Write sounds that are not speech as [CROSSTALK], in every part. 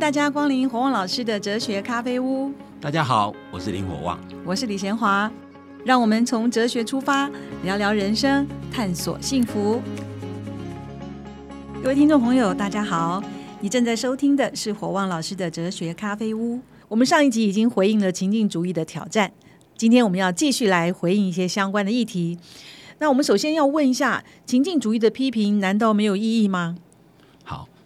大家光临火旺老师的哲学咖啡屋。大家好，我是林火旺，我是李贤华。让我们从哲学出发，聊聊人生，探索幸福。各位听众朋友，大家好，你正在收听的是火旺老师的哲学咖啡屋。我们上一集已经回应了情境主义的挑战，今天我们要继续来回应一些相关的议题。那我们首先要问一下，情境主义的批评难道没有意义吗？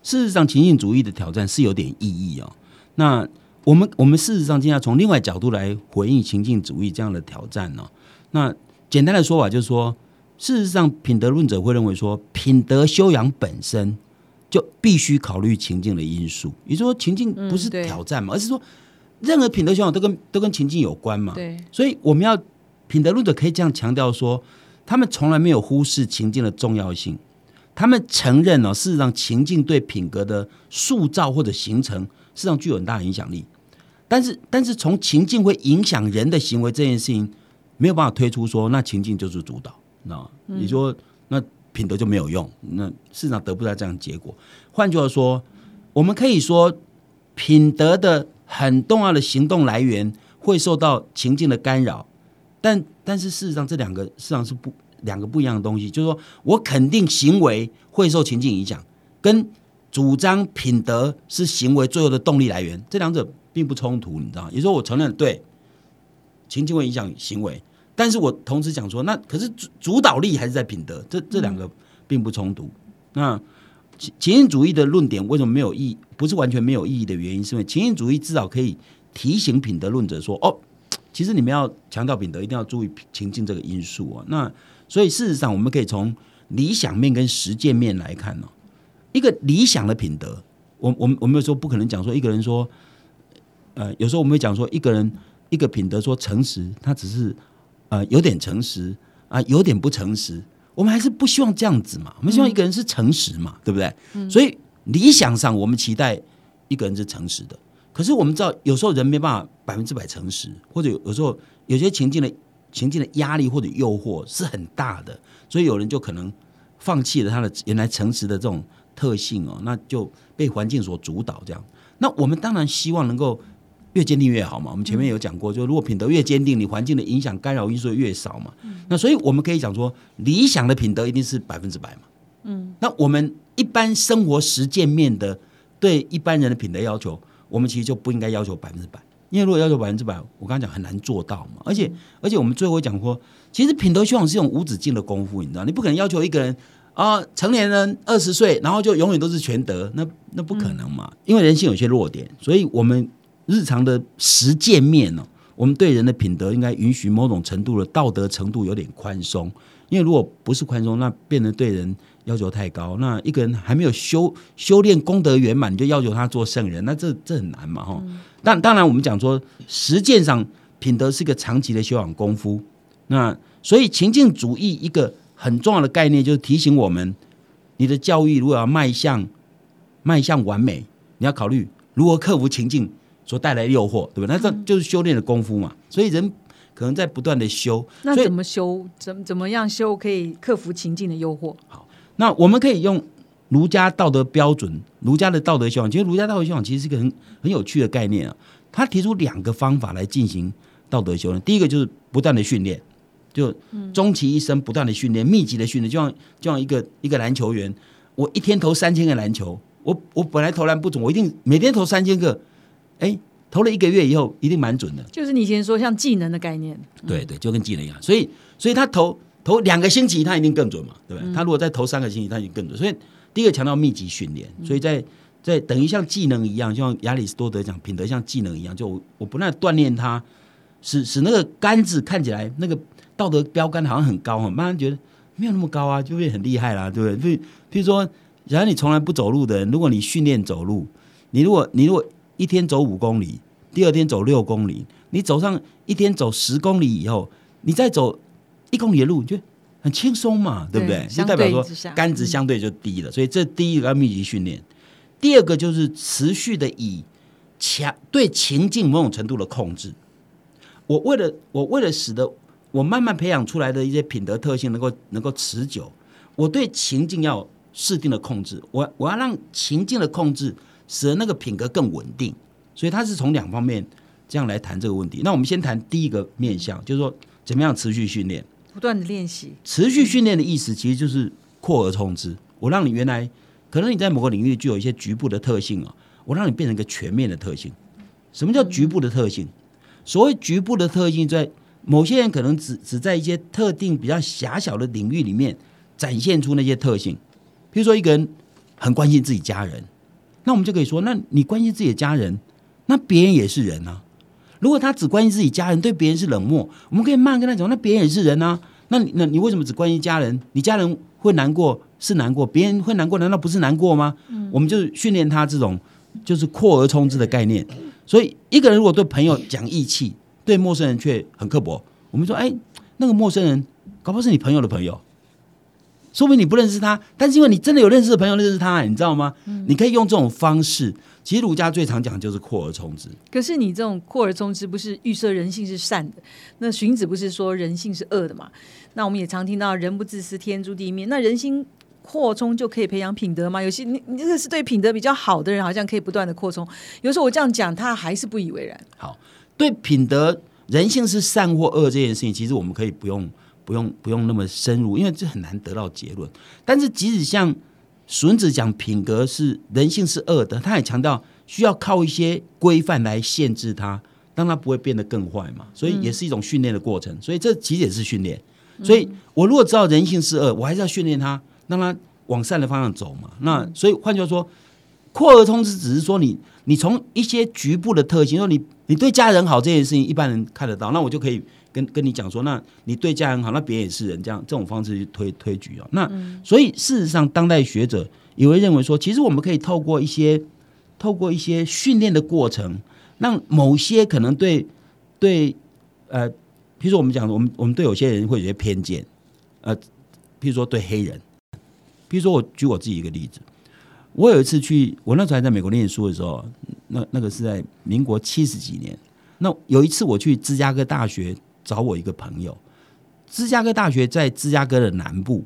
好，事实上，情境主义的挑战是有点意义哦。那我们我们事实上今天要从另外角度来回应情境主义这样的挑战呢？那简单的说法就是说。事实上，品德论者会认为说，品德修养本身就必须考虑情境的因素。也就是说，情境不是挑战嘛，而是说，任何品德修养都跟都跟情境有关嘛。对，所以我们要品德论者可以这样强调说，他们从来没有忽视情境的重要性。他们承认呢，事实上情境对品格的塑造或者形成，事实上具有很大的影响力。但是，但是从情境会影响人的行为这件事情，没有办法推出说，那情境就是主导。那你说那品德就没有用？那市场得不到这样的结果。换句话说，我们可以说品德的很重要的行动来源会受到情境的干扰，但但是事实上这两个事实际上是不两个不一样的东西。就是说我肯定行为会受情境影响，跟主张品德是行为最后的动力来源，这两者并不冲突，你知道？也就是说，我承认对情境会影响行为。但是我同时讲说，那可是主主导力还是在品德，这这两个并不冲突。那情情境主义的论点为什么没有意义？不是完全没有意义的原因，是因为情境主义至少可以提醒品德论者说：哦，其实你们要强调品德，一定要注意情境这个因素啊。那所以事实上，我们可以从理想面跟实践面来看呢。一个理想的品德，我我们我们有时候不可能讲说一个人说，呃，有时候我们会讲说一个人一个品德说诚实，他只是。呃，有点诚实啊，有点不诚实，我们还是不希望这样子嘛。我们希望一个人是诚实嘛，对不对？所以理想上，我们期待一个人是诚实的。可是我们知道，有时候人没办法百分之百诚实，或者有时候有些情境的情境的压力或者诱惑是很大的，所以有人就可能放弃了他的原来诚实的这种特性哦，那就被环境所主导。这样，那我们当然希望能够。越坚定越好嘛。我们前面有讲过，就如果品德越坚定，你环境的影响干扰因素越少嘛。那所以我们可以讲说，理想的品德一定是百分之百嘛。嗯。那我们一般生活实践面的对一般人的品德要求，我们其实就不应该要求百分之百，因为如果要求百分之百，我刚刚讲很难做到嘛。而且而且我们最后讲过，其实品德修养是一种无止境的功夫，你知道，你不可能要求一个人啊，成年人二十岁，然后就永远都是全德，那那不可能嘛。因为人性有些弱点，所以我们。日常的实践面呢，我们对人的品德应该允许某种程度的道德程度有点宽松，因为如果不是宽松，那变得对人要求太高。那一个人还没有修修炼功德圆满，你就要求他做圣人，那这这很难嘛哈。但当然，我们讲说实践上品德是个长期的修养功夫。那所以情境主义一个很重要的概念就是提醒我们，你的教育如果要迈向迈向完美，你要考虑如何克服情境。所带来的诱惑，对吧？那这就是修炼的功夫嘛。所以人可能在不断的修。那怎么修？怎怎么样修可以克服情境的诱惑？好，那我们可以用儒家道德标准，儒家的道德修养。其实儒家道德修养其实是一个很很有趣的概念啊。他提出两个方法来进行道德修养。第一个就是不断的训练，就终其一生不断的训练，密集的训练，就像就像一个一个篮球员，我一天投三千个篮球，我我本来投篮不准，我一定每天投三千个。哎，投了一个月以后，一定蛮准的。就是你以前说像技能的概念，对对，就跟技能一样。所以，所以他投投两个星期，他一定更准嘛，对不对？他如果再投三个星期，他就更准。所以，第一个强调密集训练。所以在在等于像技能一样，像亚里士多德讲品德像技能一样，就我不断锻炼他，使使那个杆子看起来那个道德标杆好像很高，慢慢觉得没有那么高啊，就会很厉害啦，对不对？譬譬如说，假如你从来不走路的人，如果你训练走路，你如果你如果一天走五公里，第二天走六公里，你走上一天走十公里以后，你再走一公里的路，就很轻松嘛，对不对？就代表说杆子相对就低了，所以这第一个要密集训练。第二个就是持续的以强对情境某种程度的控制。我为了我为了使得我慢慢培养出来的一些品德特性能够能够持久，我对情境要适定的控制。我我要让情境的控制。使得那个品格更稳定。所以他是从两方面这样来谈这个问题。那我们先谈第一个面向，就是说怎么样持续训练。不断的练习，持续训练的意思其实就是扩而充之。我让你原来可能你在某个领域具有一些局部的特性啊，我让你变成一个全面的特性。什么叫局部的特性？所谓局部的特性，在某些人可能只只在一些特定比较狭小的领域里面展现出那些特性。比如说，一个人很关心自己家人，那我们就可以说，那你关心自己的家人，那别人也是人啊。如果他只关心自己家人，对别人是冷漠，我们可以慢慢跟他讲，那别人也是人啊。那你那你为什么只关心家人？你家人会难过是难过，别人会难过难道不是难过吗？嗯，我们就训练他这种就是扩而充之的概念。所以一个人如果对朋友讲义气，对陌生人却很刻薄，我们说，哎，那个陌生人搞不好是你朋友的朋友。说明你不认识他，但是因为你真的有认识的朋友认识他，你知道吗？你可以用这种方式。其实儒家最常讲就是扩而充之。可是你这种扩而充之，不是预设人性是善的？那荀子不是说人性是恶的嘛？那我们也常听到“人不自私，天诛地灭”。那人心扩充就可以培养品德吗？有些你你这个是对品德比较好的人，好像可以不断的扩充。有时候我这样讲，他还是不以为然。好，对品德、人性是善或恶这件事情，其实我们可以不用。不用不用那么深入，因为这很难得到结论。但是即使像荀子讲品格是人性是恶的，他也强调需要靠一些规范来限制它，让它不会变得更坏嘛。所以也是一种训练的过程。所以这其实也是训练。所以我如果知道人性是恶，我还是要训练他，让他往善的方向走嘛。那所以换句话说，扩而充之，只是说你你从一些局部的特性，说你你对家人好这件事情，一般人看得到，那我就可以。跟跟你讲说，那你对家人好，那别人也是人，这样这种方式去推推举啊。那所以事实上，当代学者也会认为说，其实我们可以透过一些透过一些训练的过程，让某些可能对对呃，比如说我们讲，我们我们对有些人会有些偏见，呃，比如说对黑人，比如说我举我自己一个例子，我有一次去，我那时候还在美国念书的时候，那那个是在民国七十几年，那有一次我去芝加哥大学。找我一个朋友，芝加哥大学在芝加哥的南部，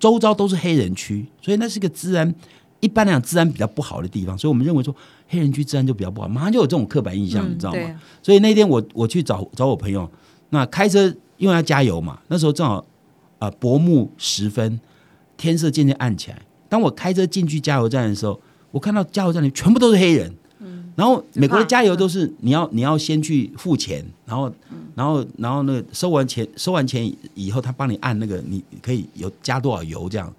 周遭都是黑人区，所以那是个治安一般来讲治安比较不好的地方，所以我们认为说黑人区治安就比较不好，马上就有这种刻板印象，你知道吗？所以那天我我去找找我朋友，那开车因为要加油嘛，那时候正好啊薄暮时分，天色渐渐暗起来。当我开车进去加油站的时候，我看到加油站里全部都是黑人。然后美国的加油都是你要你要先去付钱，然后然后然后那个收完钱收完钱以后，他帮你按那个你可以有加多少油这样。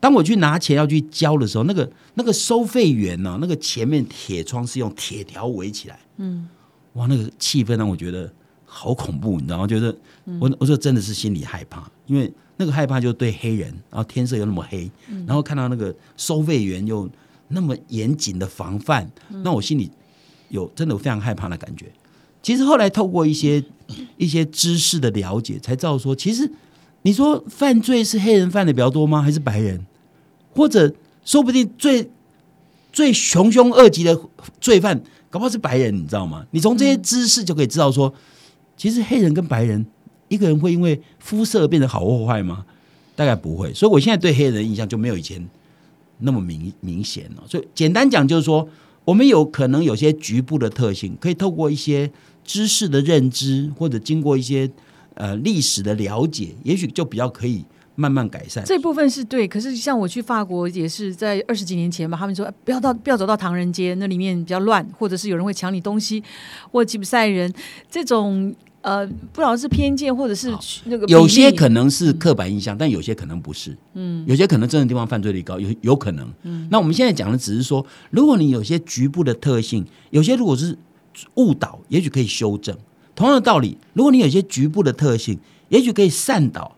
当我去拿钱要去交的时候，那个那个收费员呢，那个前面铁窗是用铁条围起来，嗯，哇，那个气氛让我觉得好恐怖，你知道吗？觉得我我说真的是心里害怕，因为那个害怕就对黑人，然后天色又那么黑，然后看到那个收费员又。那么严谨的防范，那我心里有真的有非常害怕的感觉。其实后来透过一些 [COUGHS] 一些知识的了解，才知道说，其实你说犯罪是黑人犯的比较多吗？还是白人？或者说不定最最穷凶恶极的罪犯，搞不好是白人，你知道吗？你从这些知识就可以知道说，其实黑人跟白人，一个人会因为肤色变得好或坏吗？大概不会。所以我现在对黑人的印象就没有以前。那么明明显了，所以简单讲就是说，我们有可能有些局部的特性，可以透过一些知识的认知，或者经过一些呃历史的了解，也许就比较可以慢慢改善。这部分是对，可是像我去法国也是在二十几年前吧，他们说不要到不要走到唐人街，那里面比较乱，或者是有人会抢你东西，或吉普赛人这种。呃，不知道是偏见或者是那个，有些可能是刻板印象，但有些可能不是。嗯，有些可能真的地方犯罪率高，有有可能。嗯，那我们现在讲的只是说，如果你有些局部的特性，有些如果是误导，也许可以修正。同样的道理，如果你有些局部的特性，也许可以善导，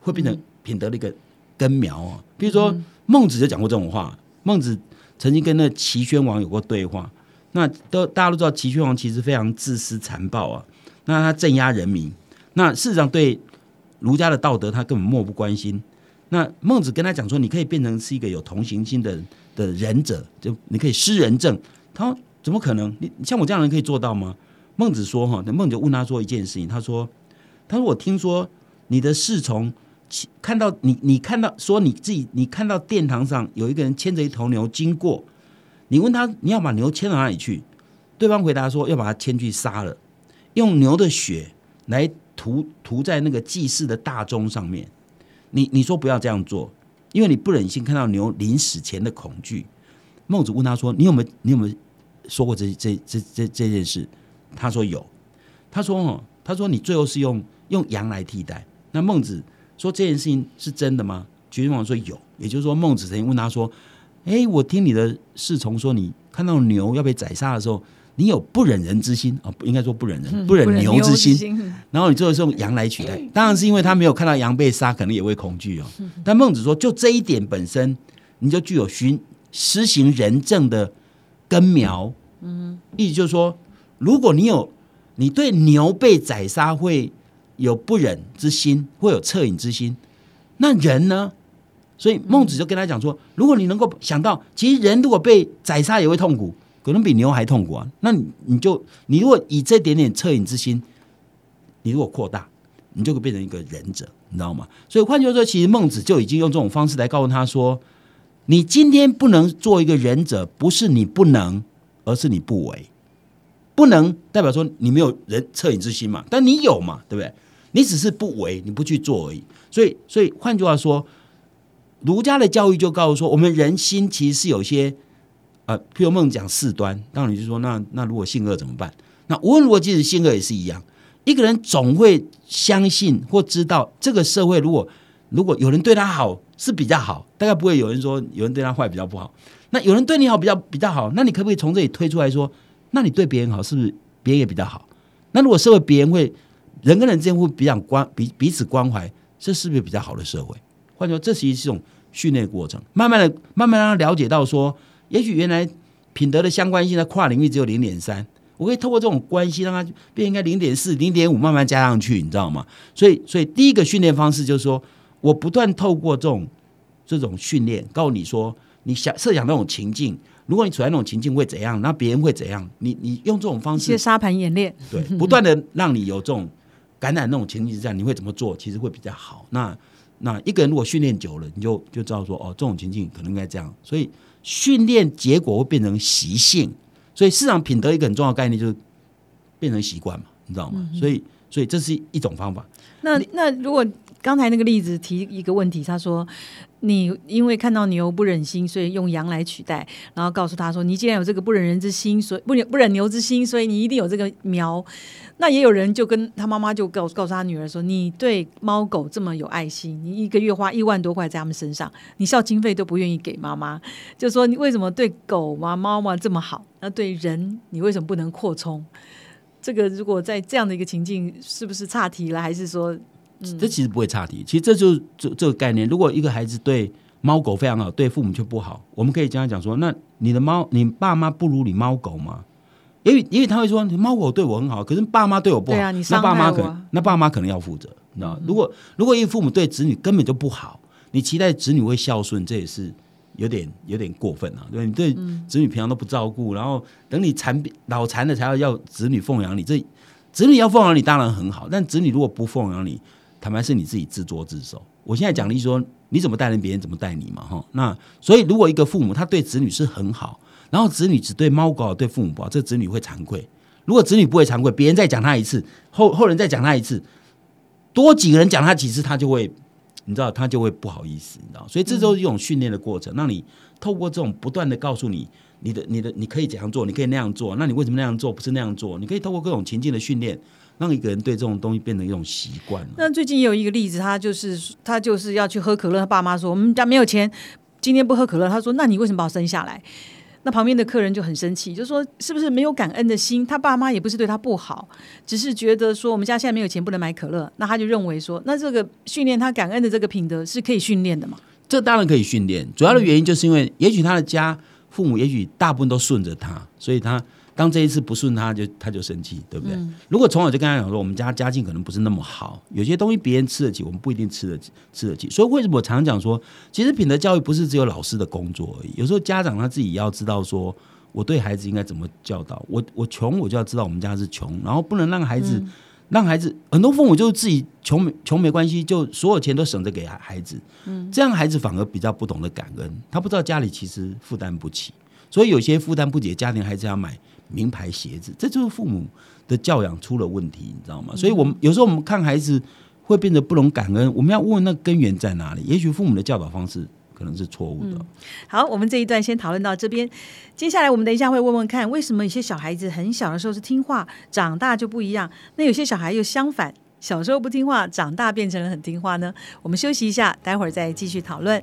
会变成品德的一个根苗啊。比如说孟子就讲过这种话，孟子曾经跟那齐宣王有过对话。那都大家都知道，齐宣王其实非常自私残暴啊。那他镇压人民，那事实上对儒家的道德他根本漠不关心。那孟子跟他讲说，你可以变成是一个有同情心的的仁者，就你可以施仁政。他说怎么可能？你像我这样人可以做到吗？孟子说哈，那孟子问他说一件事情，他说他说我听说你的侍从看到你，你看到说你自己，你看到殿堂上有一个人牵着一头牛经过，你问他你要把牛牵到哪里去，对方回答说要把它牵去杀了，用牛的血来涂涂在那个祭祀的大钟上面。你你说不要这样做，因为你不忍心看到牛临死前的恐惧。孟子问他说：“你有没有你有没有说过这这这这这件事？”他说有。他说：“哦，他说你最后是用用羊来替代。”那孟子说这件事情是真的吗？决君王说有。也就是说，孟子曾经问他说：“哎，我听你的侍从说，你看到牛要被宰杀的时候，你有不忍人之心啊？不应该说不忍人，不忍牛之心。然后你最后是用羊来取代，当然是因为他没有看到羊被杀，可能也会恐惧哦。但孟子说，就这一点本身，你就具有寻。”施行仁政的根苗，嗯，意思就是说，如果你有你对牛被宰杀会有不忍之心，会有恻隐之心，那人呢？所以孟子就跟他讲说，如果你能够想到，其实人如果被宰杀也会痛苦，可能比牛还痛苦啊。那你就你如果以这点点恻隐之心，你如果扩大，你就会变成一个仁者，你知道吗？所以换句话说，其实孟子就已经用这种方式来告诉他说。你今天不能做一个忍者，不是你不能，而是你不为。不能代表说你没有人恻隐之心嘛？但你有嘛？对不对？你只是不为，你不去做而已。所以，所以换句话说，儒家的教育就告诉说，我们人心其实是有些呃，譬如梦讲四端，当然你就说，那那如果性恶怎么办？那无论如何，即使性恶也是一样。一个人总会相信或知道，这个社会如果如果有人对他好。是比较好，大概不会有人说有人对他坏比较不好。那有人对你好比较比较好，那你可不可以从这里推出来说，那你对别人好是不是别人也比较好？那如果社会别人会人跟人之间会比较关彼彼此关怀，这是不是比较好的社会？换句话说，这其实是一种训练过程，慢慢的、慢慢让他了解到说，也许原来品德的相关性在跨领域只有零点三，我可以透过这种关系让它变应该零点四、零点五，慢慢加上去，你知道吗？所以，所以第一个训练方式就是说。我不断透过这种这种训练，告诉你说，你想设想那种情境，如果你处在那种情境会怎样，那别人会怎样？你你用这种方式，沙盘演练，对，不断的让你有这种感染那种情境之下，你会怎么做？其实会比较好。那那一个人如果训练久了，你就就知道说，哦，这种情境可能应该这样。所以训练结果会变成习性。所以市场品德一个很重要的概念就是变成习惯嘛，你知道吗？所以所以这是一种方法。那那如果刚才那个例子提一个问题，他说：“你因为看到牛不忍心，所以用羊来取代，然后告诉他说，你既然有这个不忍人之心，所以不忍不忍牛之心，所以你一定有这个苗。那也有人就跟他妈妈就告告诉他女儿说，你对猫狗这么有爱心，你一个月花一万多块在他们身上，你孝经费都不愿意给妈妈，就说你为什么对狗嘛猫嘛这么好，那对人你为什么不能扩充？这个如果在这样的一个情境，是不是差题了？还是说？”这其实不会差题，其实这就是这这个概念。如果一个孩子对猫狗非常好，对父母却不好，我们可以这样讲说：那你的猫，你爸妈不如你猫狗吗？因为因为他会说，猫狗对我很好，可是爸妈对我不好，那爸妈可能那爸妈可能要负责，你知道如果如果一父母对子女根本就不好，你期待子女会孝顺，这也是有点有点过分啊！对，你对子女平常都不照顾，然后等你残老残了才要要子女奉养你，这子女要奉养你当然很好，但子女如果不奉养你，坦白是你自己自作自受。我现在讲的是说，你怎么待人，别人怎么待你嘛，哈。那所以，如果一个父母他对子女是很好，然后子女只对猫狗好，对父母不好，这子女会惭愧。如果子女不会惭愧，别人再讲他一次，后后人再讲他一次，多几个人讲他几次，他就会，你知道，他就会不好意思，你知道。所以，这都是一种训练的过程，让你透过这种不断的告诉你，你的、你的，你可以怎样做，你可以那样做，那你为什么那样做，不是那样做？你可以透过各种情境的训练。让一个人对这种东西变成一种习惯。那最近也有一个例子，他就是他就是要去喝可乐，他爸妈说我们家没有钱，今天不喝可乐。他说：“那你为什么把我生下来？”那旁边的客人就很生气，就说：“是不是没有感恩的心？他爸妈也不是对他不好，只是觉得说我们家现在没有钱，不能买可乐。”那他就认为说，那这个训练他感恩的这个品德是可以训练的嘛？这当然可以训练，主要的原因就是因为也许他的家父母也许大部分都顺着他，所以他。当这一次不顺，他就他就生气，对不对？如果从小就跟他讲说，我们家家境可能不是那么好，有些东西别人吃得起，我们不一定吃得起，吃得起。所以为什么我常常讲说，其实品德教育不是只有老师的工作而已，有时候家长他自己要知道说，我对孩子应该怎么教导。我我穷，我就要知道我们家是穷，然后不能让孩子让孩子很多父母就是自己穷没穷没关系，就所有钱都省着给孩子，嗯，这样孩子反而比较不懂得感恩，他不知道家里其实负担不起。所以有些负担不起的家庭，还是要买名牌鞋子，这就是父母的教养出了问题，你知道吗？所以，我们有时候我们看孩子会变得不懂感恩，我们要问那根源在哪里？也许父母的教导方式可能是错误的。好，我们这一段先讨论到这边，接下来我们等一下会问问看，为什么有些小孩子很小的时候是听话，长大就不一样？那有些小孩又相反，小时候不听话，长大变成了很听话呢？我们休息一下，待会儿再继续讨论。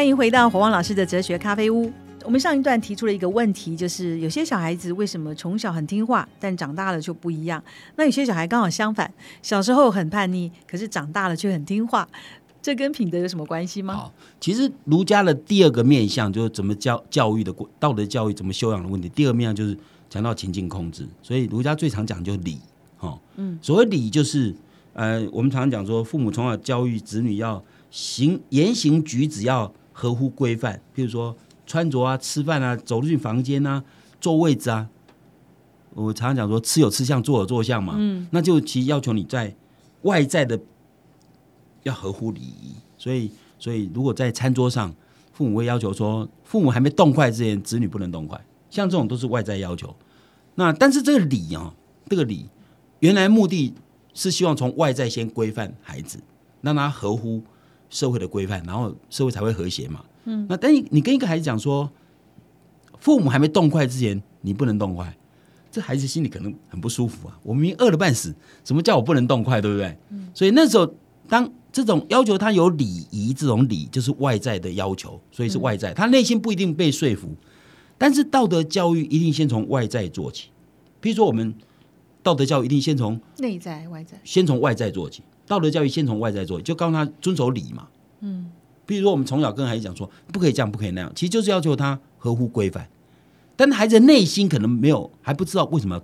欢迎回到火旺老师的哲学咖啡屋。我们上一段提出了一个问题，就是有些小孩子为什么从小很听话，但长大了就不一样？那有些小孩刚好相反，小时候很叛逆，可是长大了却很听话，这跟品德有什么关系吗？好，其实儒家的第二个面向就是怎么教教育的道德教育怎么修养的问题。第二面向就是讲到情境控制，所以儒家最常讲就是礼。哈，嗯，所谓礼就是呃，我们常常讲说，父母从小教育子女要行言行举止要。合乎规范，譬如说穿着啊、吃饭啊、走进房间啊、坐位置啊。我常常讲说，吃有吃相，坐有坐相嘛。嗯，那就其实要求你在外在的要合乎礼仪。所以，所以如果在餐桌上，父母会要求说，父母还没动筷之前，子女不能动筷。像这种都是外在要求。那但是这个礼啊，这个礼原来目的是希望从外在先规范孩子，让他合乎。社会的规范，然后社会才会和谐嘛。嗯，那但你你跟一个孩子讲说，父母还没动筷之前，你不能动筷，这孩子心里可能很不舒服啊。我明明饿了半死，什么叫我不能动筷，对不对？嗯，所以那时候当这种要求他有礼仪，这种礼就是外在的要求，所以是外在，他内心不一定被说服。但是道德教育一定先从外在做起，譬如说我们道德教育一定先从内在外在，先从外在做起。道德教育先从外在做，就告诉他遵守礼嘛。嗯，比如说我们从小跟孩子讲说，不可以这样，不可以那样，其实就是要求他合乎规范。但孩子内心可能没有，还不知道为什么要，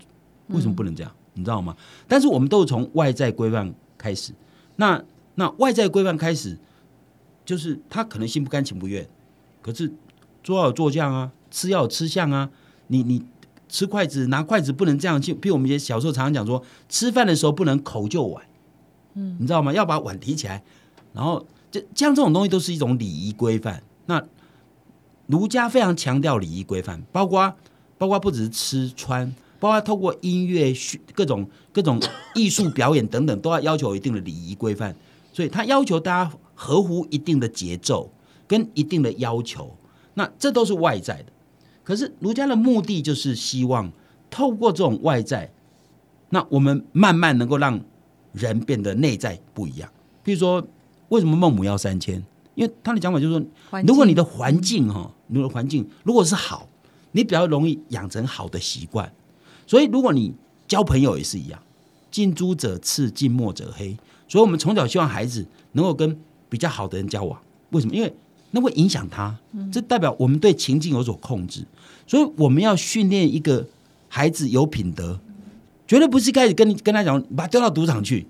为什么不能这样，你知道吗？但是我们都是从外在规范开始。那那外在规范开始，就是他可能心不甘情不愿，可是做要做相啊，吃要吃相啊。你你吃筷子拿筷子不能这样，就比如我们也小时候常常讲说，吃饭的时候不能口就碗。嗯，你知道吗？要把碗提起来，然后这像这种东西都是一种礼仪规范。那儒家非常强调礼仪规范，包括包括不只是吃穿，包括透过音乐、各种各种艺术表演等等，都要要求一定的礼仪规范。所以他要求大家合乎一定的节奏跟一定的要求。那这都是外在的。可是儒家的目的就是希望透过这种外在，那我们慢慢能够让。人变得内在不一样，比如说，为什么孟母要三迁？因为他的讲法就是说，如果你的环境哈，你的环境如果是好，你比较容易养成好的习惯。所以，如果你交朋友也是一样，近朱者赤，近墨者黑。所以我们从小希望孩子能够跟比较好的人交往。为什么？因为那会影响他，这代表我们对情境有所控制。所以，我们要训练一个孩子有品德。绝对不是开始跟你跟他讲，把他丢到赌场去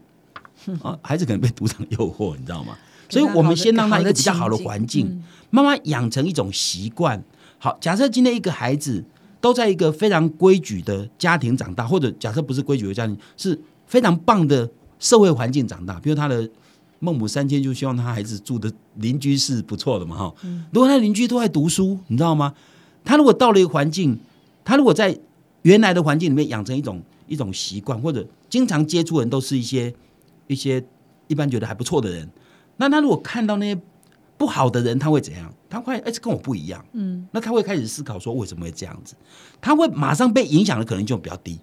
啊！孩子可能被赌场诱惑，你知道吗？[LAUGHS] 所以我们先让他一个比较好的环境，慢慢养成一种习惯。好，假设今天一个孩子都在一个非常规矩的家庭长大，或者假设不是规矩的家庭，是非常棒的社会环境长大。比如他的孟母三迁，就希望他孩子住的邻居是不错的嘛，哈。如果他邻居都在读书，你知道吗？他如果到了一个环境，他如果在原来的环境里面养成一种。一种习惯，或者经常接触人都是一些一些一般觉得还不错的人。那他如果看到那些不好的人，他会怎样？他会哎，这跟我不一样。嗯，那他会开始思考说为什么会这样子？他会马上被影响的可能就比较低。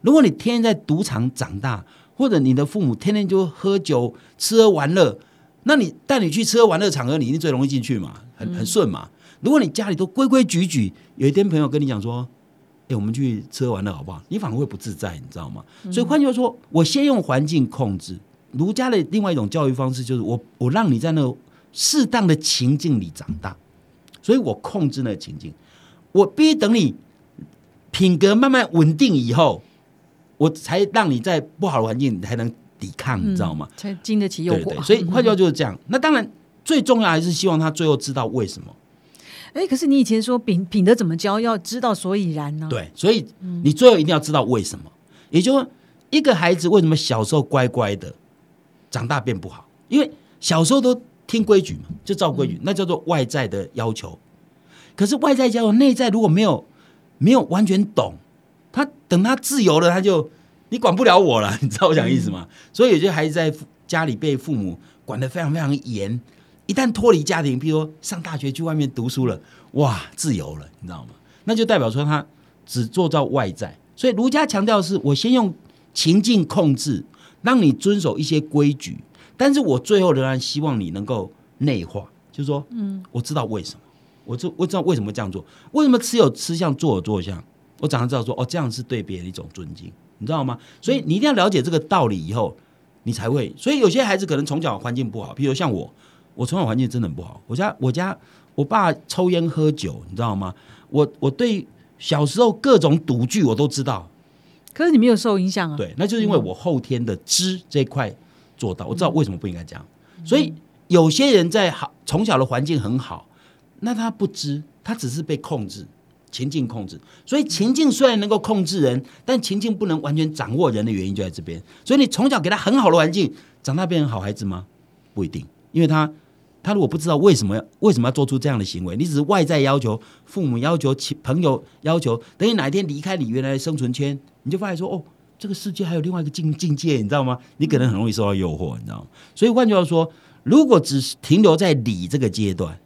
如果你天天在赌场长大，或者你的父母天天就喝酒、吃喝玩乐，那你带你去吃喝玩乐场合，你一定最容易进去嘛，很很顺嘛。如果你家里都规规矩矩，有一天朋友跟你讲说。哎，我们去吃喝玩乐好不好？你反而会不自在，你知道吗？所以换句话说，我先用环境控制。儒家的另外一种教育方式就是，我我让你在那适当的情境里长大，所以我控制那个情境。我必须等你品格慢慢稳定以后，我才让你在不好的环境你才能抵抗，你知道吗？才经得起诱惑。所以换句话 [LAUGHS] 就是这样。那当然，最重要还是希望他最后知道为什么。哎，可是你以前说品品德怎么教，要知道所以然呢？对，所以你最后一定要知道为什么。也就是说，一个孩子为什么小时候乖乖的，长大变不好？因为小时候都听规矩嘛，就照规矩，那叫做外在的要求。可是外在要求，内在如果没有没有完全懂，他等他自由了，他就你管不了我了，[LAUGHS] 你知道我讲意思吗？所以有些孩子在家里被父母管得非常非常严。一旦脱离家庭，比如说上大学去外面读书了，哇，自由了，你知道吗？那就代表说他只做到外在。所以儒家强调的是，我先用情境控制，让你遵守一些规矩，但是我最后仍然希望你能够内化，就是说，嗯，我知道为什么，我知我知道为什么这样做，为什么吃有吃相，坐有坐相，我早上知道说，哦，这样是对别人一种尊敬，你知道吗？所以你一定要了解这个道理以后，你才会。所以有些孩子可能从小环境不好，比如像我。我从小环境真的很不好，我家我家我爸抽烟喝酒，你知道吗？我我对小时候各种赌具我都知道，可是你没有受影响啊？对，那就是因为我后天的知这一块做到，我知道为什么不应该这样。所以有些人在好从小的环境很好，那他不知，他只是被控制情境控制。所以情境虽然能够控制人，但情境不能完全掌握人的原因就在这边。所以你从小给他很好的环境，长大变成好孩子吗？不一定，因为他。他如果不知道为什么要为什么要做出这样的行为，你只是外在要求、父母要求、朋友要求，等你哪一天离开你原来的生存圈，你就发现说：“哦，这个世界还有另外一个境境界，你知道吗？”你可能很容易受到诱惑，你知道吗？所以换句话说，如果只是停留在理这个阶段，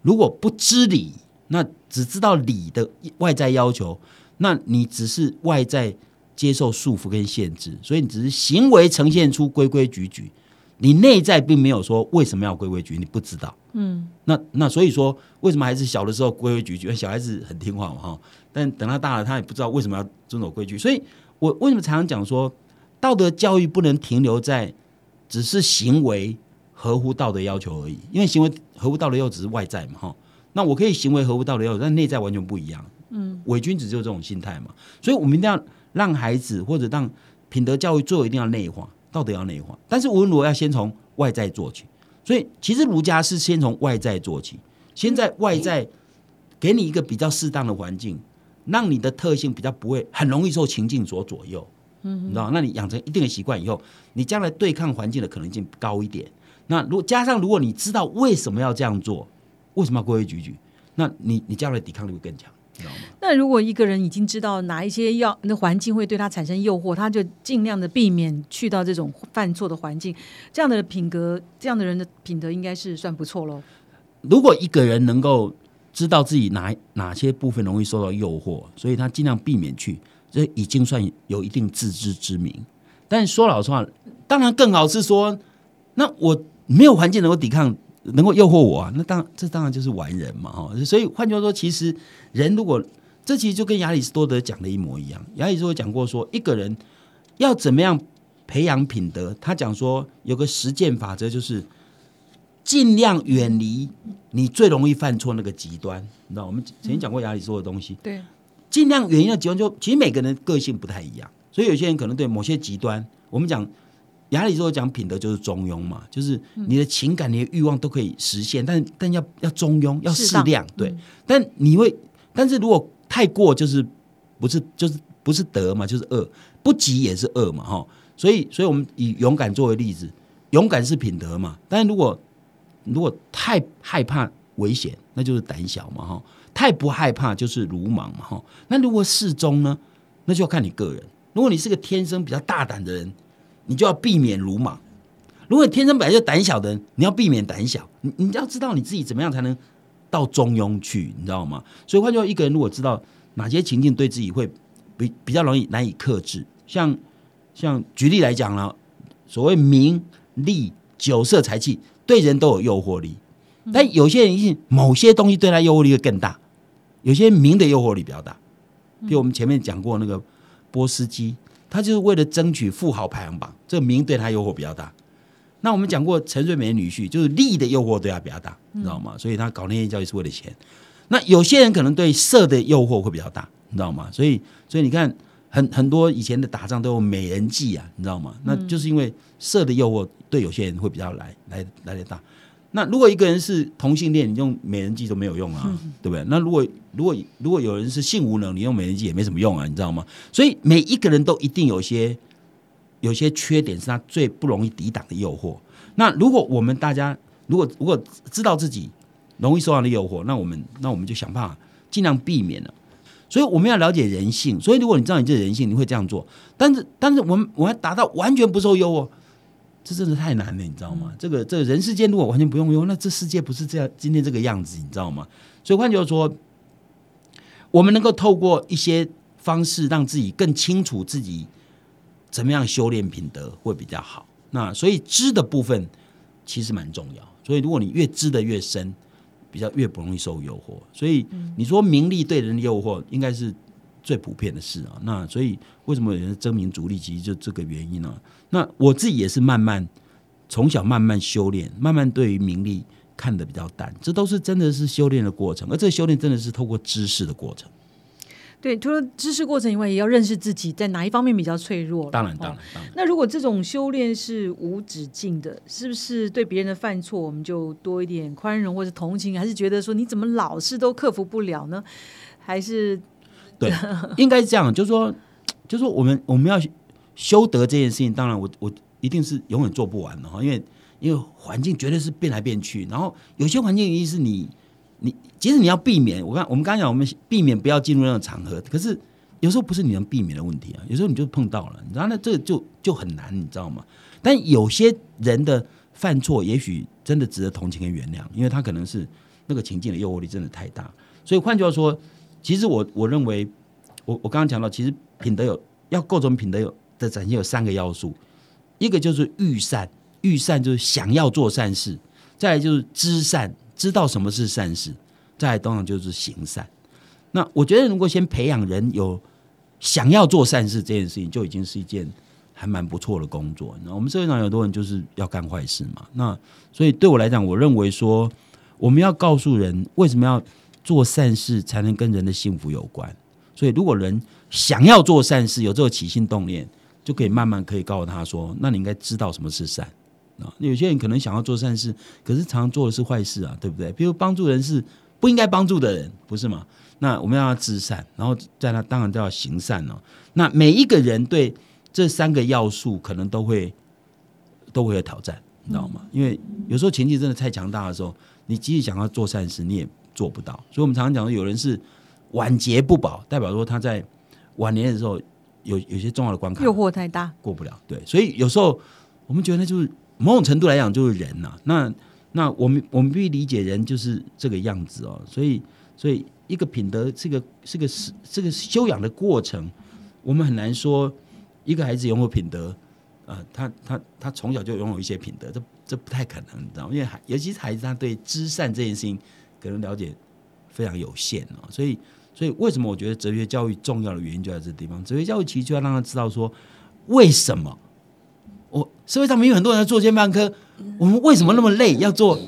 如果不知理，那只知道理的外在要求，那你只是外在接受束缚跟限制，所以你只是行为呈现出规规矩矩。你内在并没有说为什么要规规矩，你不知道。嗯，那那所以说，为什么孩子小的时候规规矩矩？小孩子很听话嘛，哈。但等他大了，他也不知道为什么要遵守规矩。所以我为什么常常讲说，道德教育不能停留在只是行为合乎道德要求而已，因为行为合乎道德要求只是外在嘛，哈。那我可以行为合乎道德要求，但内在完全不一样。嗯，伪君子就是这种心态嘛。所以我们一定要让孩子或者让品德教育最后一定要内化。道德要内化，但是文儒要先从外在做起。所以其实儒家是先从外在做起，先在外在给你一个比较适当的环境，让你的特性比较不会很容易受情境所左右。嗯，你知道，那你养成一定的习惯以后，你将来对抗环境的可能性高一点。那如果加上如果你知道为什么要这样做，为什么要规规矩矩，那你你将来抵抗力会更强。那如果一个人已经知道哪一些要那环境会对他产生诱惑，他就尽量的避免去到这种犯错的环境。这样的品格，这样的人的品德应该是算不错喽。如果一个人能够知道自己哪哪些部分容易受到诱惑，所以他尽量避免去，这已经算有一定自知之明。但说老实话，当然更好是说，那我没有环境能够抵抗。能够诱惑我啊？那当这当然就是完人嘛，哈！所以换句话说，其实人如果这其实就跟亚里士多德讲的一模一样。亚里士多德讲过说，一个人要怎么样培养品德？他讲说有个实践法则，就是尽量远离你最容易犯错那个极端。你知道，我们曾经讲过亚里士多的东西，对，尽量远离那极端。就其实每个人个性不太一样，所以有些人可能对某些极端，我们讲。亚里士多讲品德就是中庸嘛，就是你的情感、你的欲望都可以实现，但但要要中庸，要适量，对。但你会，但是如果太过，就是不是就是不是德嘛，就是恶，不急也是恶嘛，哈。所以，所以我们以勇敢作为例子，勇敢是品德嘛。但是如果如果太害怕危险，那就是胆小嘛，哈。太不害怕就是鲁莽嘛，哈。那如果适中呢，那就要看你个人。如果你是个天生比较大胆的人。你就要避免鲁莽。如果你天生本来就胆小的人，你要避免胆小。你你要知道你自己怎么样才能到中庸去，你知道吗？所以换句话一个人如果知道哪些情境对自己会比比较容易难以克制，像像举例来讲呢，所谓名利酒色财气对人都有诱惑力，但有些人一定某些东西对他诱惑力会更大，有些名的诱惑力比较大。比如我们前面讲过那个波斯基。他就是为了争取富豪排行榜，这个名对他诱惑比较大。那我们讲过陈瑞美的女婿，就是利的诱惑对他比较大，你知道吗？所以他搞那些教育是为了钱。那有些人可能对色的诱惑会比较大，你知道吗？所以，所以你看，很很多以前的打仗都有美人计啊，你知道吗？那就是因为色的诱惑对有些人会比较来来来的大。那如果一个人是同性恋，你用美人计都没有用啊，对不对？那如果如果如果有人是性无能，你用美人计也没什么用啊，你知道吗？所以每一个人都一定有些有些缺点是他最不容易抵挡的诱惑。那如果我们大家如果如果知道自己容易受到的诱惑，那我们那我们就想办法尽量避免了。所以我们要了解人性。所以如果你知道你这人性，你会这样做。但是但是我们我要达到完全不受诱惑。这真的太难了，你知道吗？这个这个人世间如果完全不用用，那这世界不是这样今天这个样子，你知道吗？所以换句话说，我们能够透过一些方式，让自己更清楚自己怎么样修炼品德会比较好。那所以知的部分其实蛮重要。所以如果你越知的越深，比较越不容易受诱惑。所以你说名利对人的诱惑，应该是。最普遍的事啊，那所以为什么有人争名逐利，其实就这个原因呢？那我自己也是慢慢从小慢慢修炼，慢慢对于名利看得比较淡，这都是真的是修炼的过程，而这个修炼真的是透过知识的过程。对，除了知识过程以外，也要认识自己在哪一方面比较脆弱。当然，当然，当然。那如果这种修炼是无止境的，是不是对别人的犯错，我们就多一点宽容或者同情，还是觉得说你怎么老是都克服不了呢？还是？对，应该是这样，就是说，就是说，我们我们要修德这件事情，当然，我我一定是永远做不完的哈，因为因为环境绝对是变来变去，然后有些环境原因是你你即使你要避免，我刚我们刚刚讲，我们避免不要进入那种场合，可是有时候不是你能避免的问题啊，有时候你就碰到了，然后那这个就就很难，你知道吗？但有些人的犯错，也许真的值得同情跟原谅，因为他可能是那个情境的诱惑力真的太大，所以换句话说。其实我我认为，我我刚刚讲到，其实品德有要构成品德有的展现有三个要素，一个就是欲善，欲善就是想要做善事；再来就是知善，知道什么是善事；再来当然就是行善。那我觉得，如果先培养人有想要做善事这件事情，就已经是一件还蛮不错的工作。那我们社会上有很多人就是要干坏事嘛，那所以对我来讲，我认为说我们要告诉人为什么要。做善事才能跟人的幸福有关，所以如果人想要做善事，有这个起心动念，就可以慢慢可以告诉他说：“那你应该知道什么是善啊。”有些人可能想要做善事，可是常常做的是坏事啊，对不对？比如帮助人是不应该帮助的人，不是吗？那我们要知善，然后在他当然都要行善哦。那每一个人对这三个要素，可能都会都会有挑战，你知道吗？因为有时候情境真的太强大的时候，你即使想要做善事，你也做不到，所以我们常常讲说，有人是晚节不保，代表说他在晚年的时候有有些重要的关卡，诱惑太大，过不了。对，所以有时候我们觉得，那就是某种程度来讲，就是人呐。那那我们我们必须理解人就是这个样子哦。所以所以一个品德，这个是个是这个修养的过程，我们很难说一个孩子拥有品德，呃，他他他从小就拥有一些品德，这这不太可能，你知道吗？因为孩尤其是孩子，他对知善这件事情。可能了解非常有限哦，所以，所以为什么我觉得哲学教育重要的原因就在这地方。哲学教育其实就要让他知道说，为什么我社会上面有很多人在做肩膀科，我们为什么那么累？要做，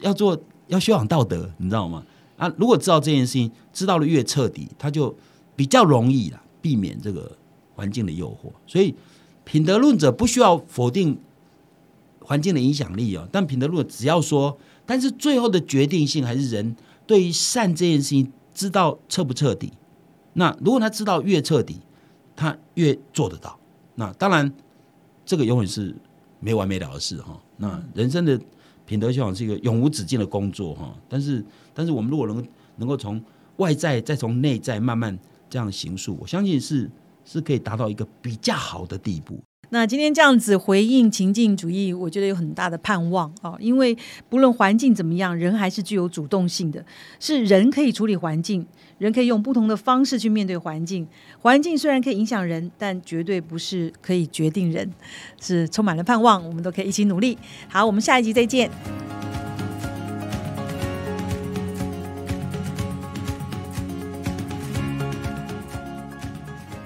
要做，要修养道德，你知道吗？啊，如果知道这件事情，知道的越彻底，他就比较容易了，避免这个环境的诱惑。所以，品德论者不需要否定环境的影响力哦，但品德论只要说。但是最后的决定性还是人对于善这件事情知道彻不彻底。那如果他知道越彻底，他越做得到。那当然，这个永远是没完没了的事哈。那人生的品德修养是一个永无止境的工作哈。但是，但是我们如果能能够从外在再从内在慢慢这样行述，我相信是是可以达到一个比较好的地步。那今天这样子回应情境主义，我觉得有很大的盼望啊！因为不论环境怎么样，人还是具有主动性的，是人可以处理环境，人可以用不同的方式去面对环境。环境虽然可以影响人，但绝对不是可以决定人，是充满了盼望，我们都可以一起努力。好，我们下一集再见。